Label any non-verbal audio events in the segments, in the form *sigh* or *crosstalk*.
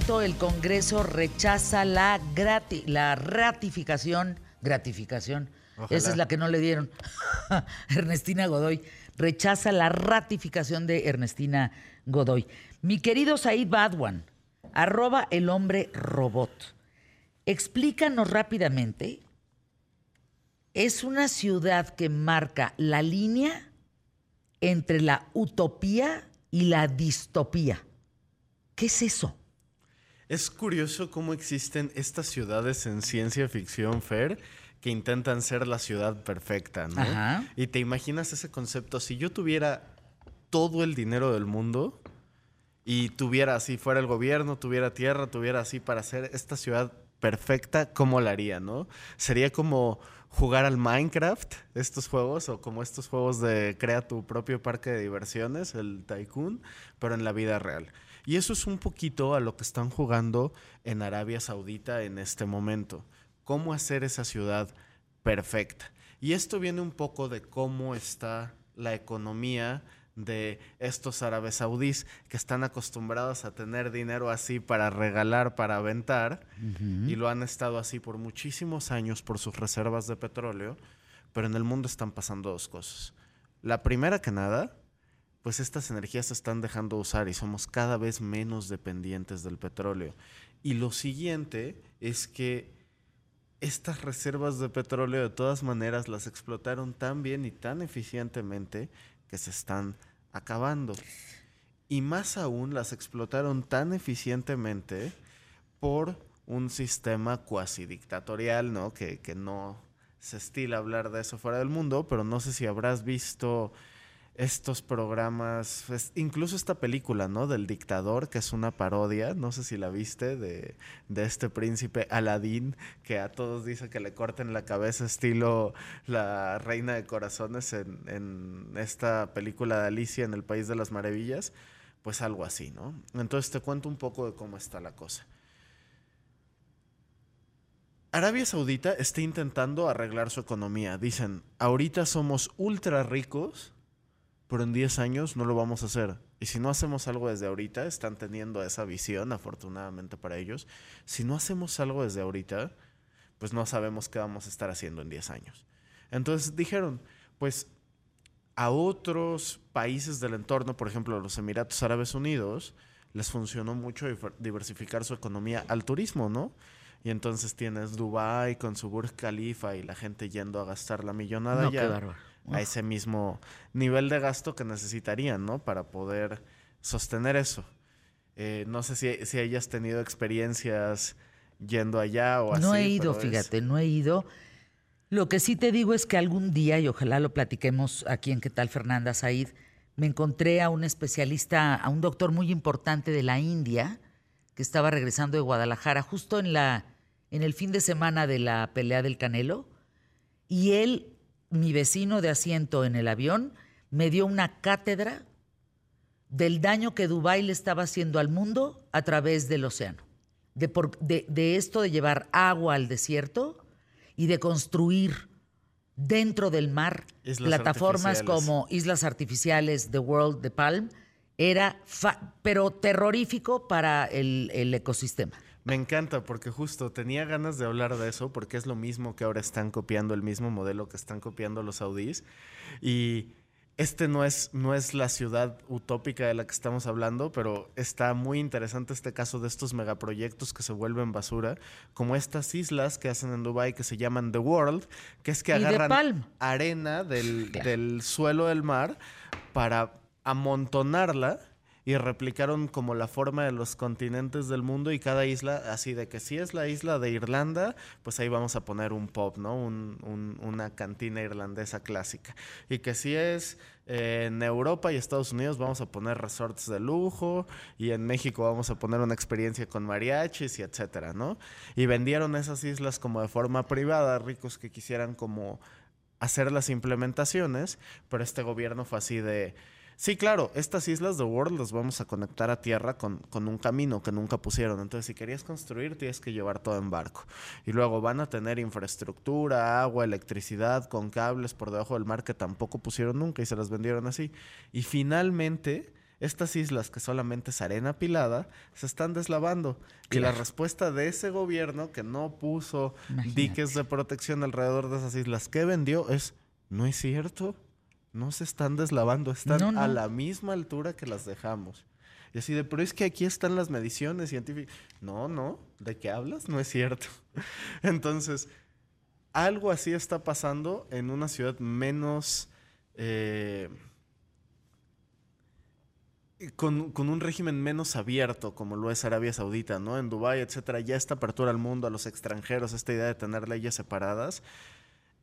momento el Congreso rechaza la, grati la ratificación, gratificación, esa es la que no le dieron, *laughs* Ernestina Godoy, rechaza la ratificación de Ernestina Godoy. Mi querido Said Badwan, arroba el hombre robot, explícanos rápidamente, es una ciudad que marca la línea entre la utopía y la distopía. ¿Qué es eso? Es curioso cómo existen estas ciudades en ciencia ficción, Fer, que intentan ser la ciudad perfecta, ¿no? Y te imaginas ese concepto, si yo tuviera todo el dinero del mundo y tuviera así, fuera el gobierno, tuviera tierra, tuviera así para hacer esta ciudad perfecta, ¿cómo la haría, no? Sería como jugar al Minecraft, estos juegos, o como estos juegos de crea tu propio parque de diversiones, el Tycoon, pero en la vida real. Y eso es un poquito a lo que están jugando en Arabia Saudita en este momento. Cómo hacer esa ciudad perfecta. Y esto viene un poco de cómo está la economía de estos árabes saudíes que están acostumbrados a tener dinero así para regalar, para aventar, y lo han estado así por muchísimos años por sus reservas de petróleo, pero en el mundo están pasando dos cosas. La primera que nada pues estas energías se están dejando usar y somos cada vez menos dependientes del petróleo. Y lo siguiente es que estas reservas de petróleo de todas maneras las explotaron tan bien y tan eficientemente que se están acabando. Y más aún las explotaron tan eficientemente por un sistema cuasi dictatorial, ¿no? Que, que no se estila hablar de eso fuera del mundo, pero no sé si habrás visto estos programas, pues, incluso esta película, ¿no? Del dictador, que es una parodia, no sé si la viste, de, este príncipe Aladín, que a todos dice que le corten la cabeza estilo la reina de corazones en, en esta película de Alicia en el País de las Maravillas, pues algo así, ¿no? Entonces te cuento un poco de cómo está la cosa. Arabia Saudita está intentando arreglar su economía. Dicen, ahorita somos ultra ricos pero en 10 años no lo vamos a hacer. Y si no hacemos algo desde ahorita, están teniendo esa visión, afortunadamente para ellos, si no hacemos algo desde ahorita, pues no sabemos qué vamos a estar haciendo en 10 años. Entonces dijeron, pues a otros países del entorno, por ejemplo los Emiratos Árabes Unidos, les funcionó mucho diversificar su economía al turismo, ¿no? Y entonces tienes Dubai con su Burj Khalifa y la gente yendo a gastar la millonada no, ya a ese mismo nivel de gasto que necesitarían, ¿no? Para poder sostener eso. Eh, no sé si, si hayas tenido experiencias yendo allá o así. No he ido, fíjate, no he ido. Lo que sí te digo es que algún día, y ojalá lo platiquemos aquí en ¿Qué tal Fernanda Said? Me encontré a un especialista, a un doctor muy importante de la India, que estaba regresando de Guadalajara justo en, la, en el fin de semana de la pelea del Canelo, y él mi vecino de asiento en el avión me dio una cátedra del daño que Dubái le estaba haciendo al mundo a través del océano. De, de, esto de llevar agua al desierto y de construir dentro del mar plataformas como Islas Artificiales, The World, The Palm, era, pero terrorífico para el ecosistema. Me encanta porque justo tenía ganas de hablar de eso porque es lo mismo que ahora están copiando el mismo modelo que están copiando los saudíes. Y este no es, no es la ciudad utópica de la que estamos hablando, pero está muy interesante este caso de estos megaproyectos que se vuelven basura, como estas islas que hacen en Dubai que se llaman The World, que es que agarran arena del, del suelo del mar para amontonarla y replicaron como la forma de los continentes del mundo y cada isla, así de que si es la isla de Irlanda, pues ahí vamos a poner un pub, ¿no? una cantina irlandesa clásica. Y que si es eh, en Europa y Estados Unidos vamos a poner resorts de lujo y en México vamos a poner una experiencia con mariachis y etcétera, ¿no? Y vendieron esas islas como de forma privada, ricos que quisieran como hacer las implementaciones, pero este gobierno fue así de Sí, claro, estas islas de World las vamos a conectar a tierra con, con, un camino que nunca pusieron. Entonces, si querías construir, tienes que llevar todo en barco. Y luego van a tener infraestructura, agua, electricidad, con cables por debajo del mar que tampoco pusieron nunca y se las vendieron así. Y finalmente, estas islas que solamente es arena pilada, se están deslavando. Y la respuesta de ese gobierno que no puso diques de protección alrededor de esas islas que vendió es, no es cierto, no se están deslavando, están a la misma altura que las dejamos. Y así de, pero es que aquí están las mediciones científicas. No, no, ¿de qué hablas? No es cierto. *laughs* Entonces, algo así está pasando en una ciudad menos... Eh, con, un régimen menos abierto como lo es Arabia Saudita, ¿no? En Dubái, etcétera, ya esta apertura al mundo, a los extranjeros, esta idea de tener leyes separadas,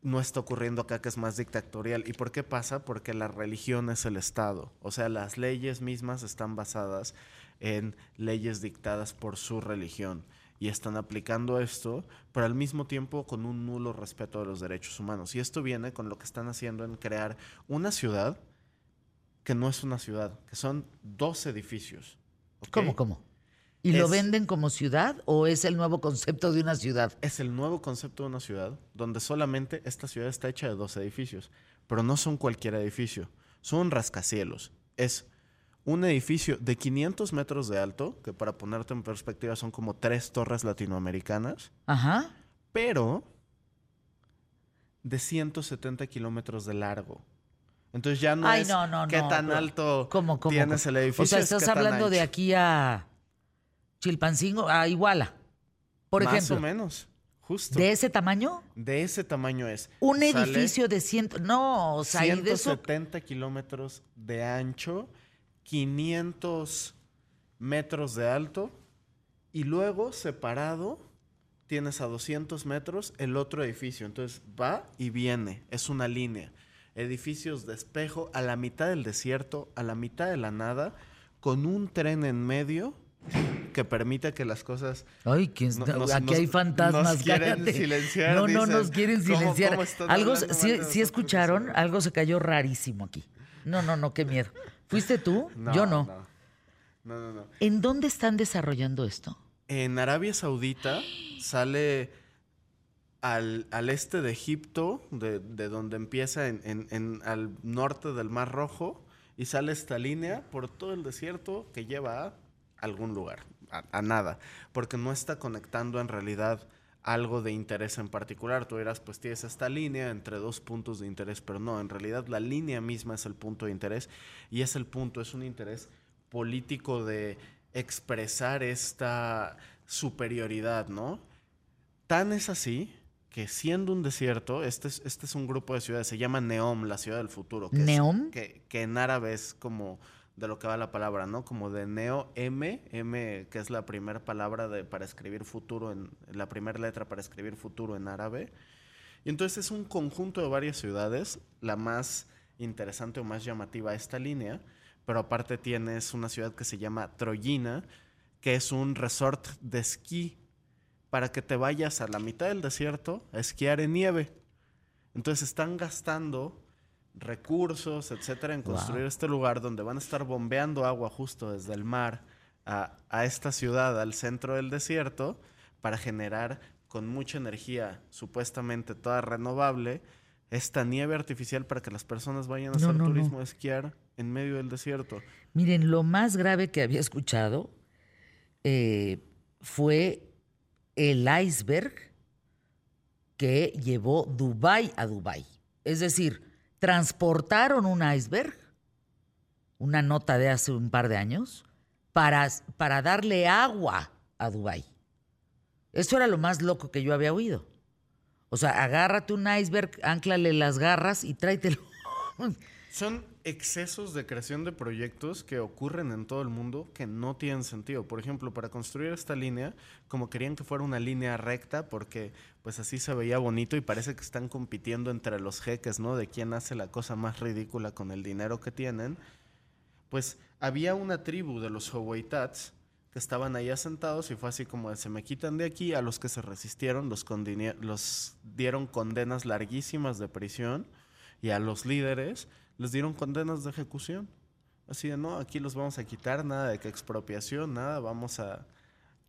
no está ocurriendo acá que es más dictatorial. ¿Y por qué pasa? Porque la religión es el Estado. O sea, las leyes mismas están basadas en leyes dictadas por su religión. Y están aplicando esto, pero al mismo tiempo con un nulo respeto de los derechos humanos. Y esto viene con lo que están haciendo en crear una ciudad que no es una ciudad, que son dos edificios. ¿Cómo, cómo? ¿Y lo venden como ciudad o es el nuevo concepto de una ciudad? Es el nuevo concepto de una ciudad, donde solamente esta ciudad está hecha de dos edificios, pero no son cualquier edificio, son rascacielos. Es un edificio de 500 metros de alto, que para ponerte en perspectiva son como tres torres latinoamericanas. Ajá. Pero de 170 kilómetros de largo. Entonces ya no es qué tan alto tienes el edificio. O sea, estás hablando de aquí a Chilpancingo, a Iguala, por ejemplo. Más o menos, justo. ¿De ese tamaño? De ese tamaño es. Un edificio de ciento... No, o sea, 170 kilómetros de ancho, 500 metros de alto y luego separado tienes a 200 metros el otro edificio. Entonces va y viene, es una línea edificios de espejo a la mitad del desierto, a la mitad de la nada, con un tren en medio que permite que las cosas. Ay, ¿quién aquí hay fantasmas. Nos quieren silenciar. No, no nos quieren silenciar. algo, sí, escucharon, algo se cayó rarísimo aquí. No, no, no, qué miedo. ¿Fuiste tú? Yo no. No, no, no. ¿En dónde están desarrollando esto? En Arabia Saudita sale al, al este de Egipto, de, de donde empieza en, en, al norte del Mar Rojo, y sale esta línea por todo el desierto que lleva a algún lugar, a, nada, porque no está conectando en realidad algo de interés en particular. Tú dirás, pues tienes esta línea entre dos puntos de interés, pero no, en realidad la línea misma es el punto de interés y es el punto, es un interés político de expresar esta superioridad, ¿no? Tan es así que siendo un desierto, este es, este es un grupo de ciudades, se llama Neom, la ciudad del futuro. Que ¿Neom? que, en árabe es como de lo que va la palabra, ¿no? Como de Neo M, M, que es la primera palabra de, para escribir futuro, en la primera letra para escribir futuro en árabe. Y entonces es un conjunto de varias ciudades, la más interesante o más llamativa esta línea, pero aparte tienes una ciudad que se llama Troyina, que es un resort de esquí para que te vayas a la mitad del desierto a esquiar en nieve. Entonces están gastando recursos, etcétera, en construir este lugar donde van a estar bombeando agua justo desde el mar a, a, esta ciudad, al centro del desierto, para generar con mucha energía, supuestamente toda renovable, esta nieve artificial para que las personas vayan a hacer turismo de esquiar en medio del desierto. Miren, lo más grave que había escuchado eh, fue el iceberg que llevó Dubái a Dubái. Es decir, transportaron un iceberg, una nota de hace un par de años, para, para darle agua a Dubái. Eso era lo más loco que yo había oído. O sea, agárrate un iceberg, anclale las garras y tráetelo. Son excesos de creación de proyectos que ocurren en todo el mundo que no tienen sentido. Por ejemplo, para construir esta línea, como querían que fuera una línea recta, porque pues así se veía bonito y parece que están compitiendo entre los jeques, ¿no? De quién hace la cosa más ridícula con el dinero que tienen. Pues había una tribu de los Hawaiitats que estaban ahí asentados y fue así como se me quitan de aquí a los que se resistieron, los dieron condenas larguísimas de prisión y a los líderes les dieron condenas de ejecución. Así de, no, aquí los vamos a quitar, nada de que expropiación, nada, vamos a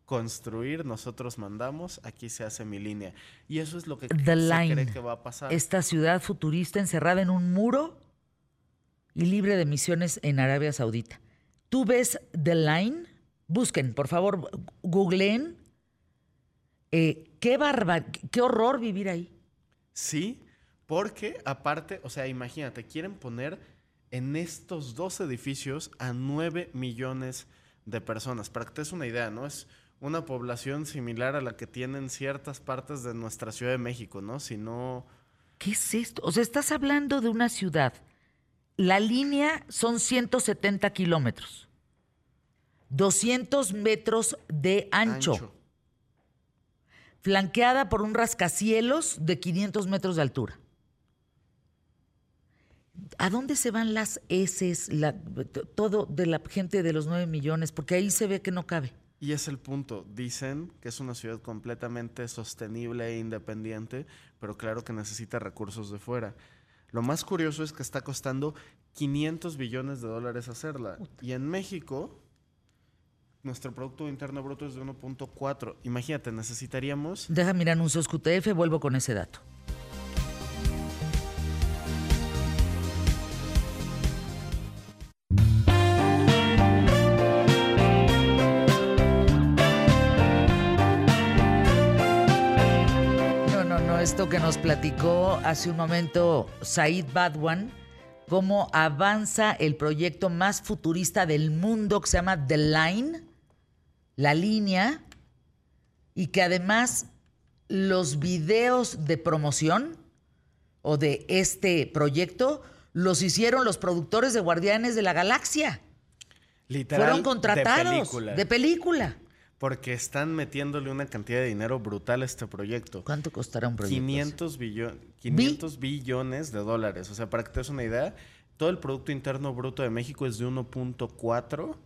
construir, nosotros mandamos, aquí se hace mi línea. Y eso es lo que se cree que va a pasar. Esta ciudad futurista encerrada en un muro y libre de misiones en Arabia Saudita. tú ves The Line, busquen, por favor, googleen. Eh, qué barba, qué horror vivir ahí. Sí, porque aparte, o sea, imagínate, quieren poner en estos dos edificios a 9 millones de personas. Para que te des una idea, ¿no? Es una población similar a la que tienen ciertas partes de nuestra Ciudad de México, ¿no? Si no... ¿Qué es esto? O sea, estás hablando de una ciudad. La línea son 170 kilómetros. 200 metros de ancho, Flanqueada por un rascacielos de 500 metros de altura. ¿A dónde se van las S, todo de la gente de los 9 millones? Porque ahí se ve que no cabe. Y es el punto. Dicen que es una ciudad completamente sostenible e independiente, pero claro que necesita recursos de fuera. Lo más curioso es que está costando 500 billones de dólares hacerla. Y en México, nuestro Producto Interno Bruto es de 1.4. Imagínate, necesitaríamos... Deja mirar anuncios QTF, vuelvo con ese dato. Que nos platicó hace un momento Said Badwan, cómo avanza el proyecto más futurista del mundo que se llama The Line, la línea, y que además los videos de promoción o de este proyecto los hicieron los productores de Guardianes de la Galaxia. Literal, Fueron contratados de película. Porque están metiéndole una cantidad de dinero brutal a este proyecto. ¿Cuánto costará un proyecto? 500, 500 billones de dólares. O sea, para que te des una idea, todo el Producto Interno Bruto de México es de 1.4.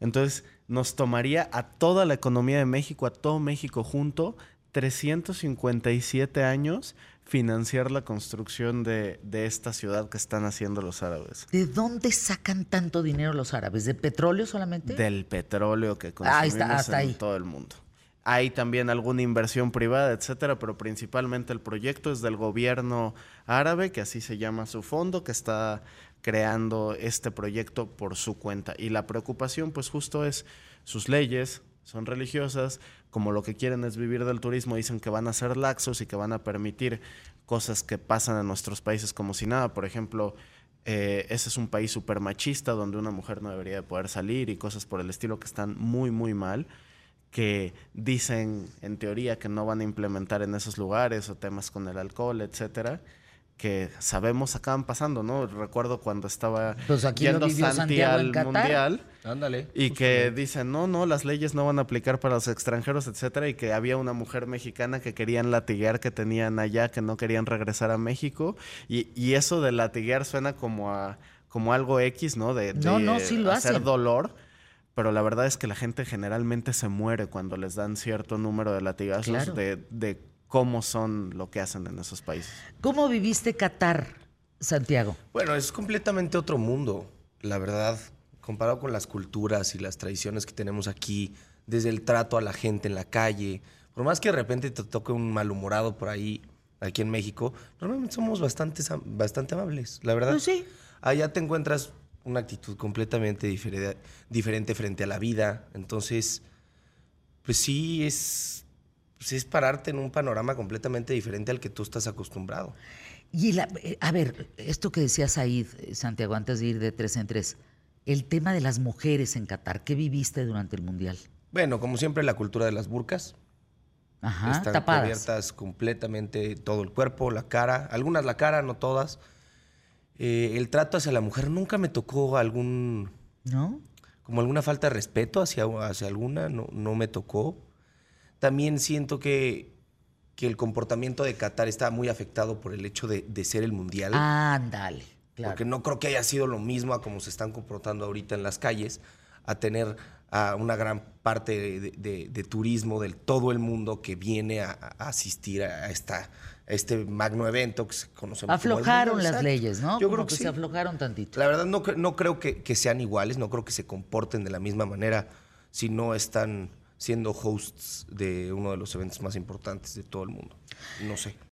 Entonces, nos tomaría a toda la economía de México, a todo México junto, 357 años financiar la construcción de, esta ciudad que están haciendo los árabes. ¿De dónde sacan tanto dinero los árabes? ¿De petróleo solamente? Del petróleo que consumimos en todo el mundo. Hay también alguna inversión privada, etcétera, pero principalmente el proyecto es del gobierno árabe, que así se llama su fondo, que está creando este proyecto por su cuenta. Y la preocupación, pues justo es sus leyes, son religiosas, como lo que quieren es vivir del turismo, dicen que van a ser laxos y que van a permitir cosas que pasan en nuestros países como si nada. Por ejemplo, eh, ese es un país súper machista donde una mujer no debería poder salir y cosas por el estilo que están muy, muy mal que dicen en teoría que no van a implementar en esos lugares o temas con el alcohol, etcétera que sabemos acaban pasando, ¿no? Recuerdo cuando estaba pues aquí yendo Santi al Mundial. Ándale. Y que dicen, no, no, las leyes no van a aplicar para los extranjeros, etcétera, y que había una mujer mexicana que querían latiguear, que tenían allá, que no querían regresar a México. Y, y eso de latiguear suena como a como algo X, ¿no? De, no, no, sí lo hacer dolor. Pero la verdad es que la gente generalmente se muere cuando les dan cierto número de latigazos de, de cómo son lo que hacen en esos países. ¿Cómo viviste Qatar, Santiago? Bueno, es completamente otro mundo, la verdad, comparado con las culturas y las tradiciones que tenemos aquí, desde el trato a la gente en la calle. Por más que de repente te toque un malhumorado por ahí, aquí en México, normalmente somos bastante, bastante amables, la verdad. Pues sí. Allá te encuentras una actitud completamente diferente frente a la vida. Entonces, pues sí, es pues es pararte en un panorama completamente diferente al que tú estás acostumbrado. Y la, eh, a ver, esto que decía Said, eh, Santiago, antes de ir de tres en tres, el tema de las mujeres en Qatar, ¿qué viviste durante el Mundial? Bueno, como siempre, la cultura de las burcas. Ajá, Están tapadas. cubiertas completamente todo el cuerpo, la cara, algunas la cara, no todas. Eh, el trato hacia la mujer nunca me tocó algún... ¿No? Como alguna falta de respeto hacia, hacia alguna, no, no me tocó también siento que, que el comportamiento de Qatar está muy afectado por el hecho de, ser el mundial. Ándale, claro. Porque no creo que haya sido lo mismo a como se están comportando ahorita en las calles, a tener a una gran parte de, turismo del todo el mundo que viene a, asistir a, esta, este magno evento que se conoce Aflojaron las leyes, ¿no? Yo creo que, se aflojaron tantito. La verdad no, no creo que, que, sean iguales, no creo que se comporten de la misma manera si no están siendo hosts de uno de los eventos más importantes de todo el mundo. No sé.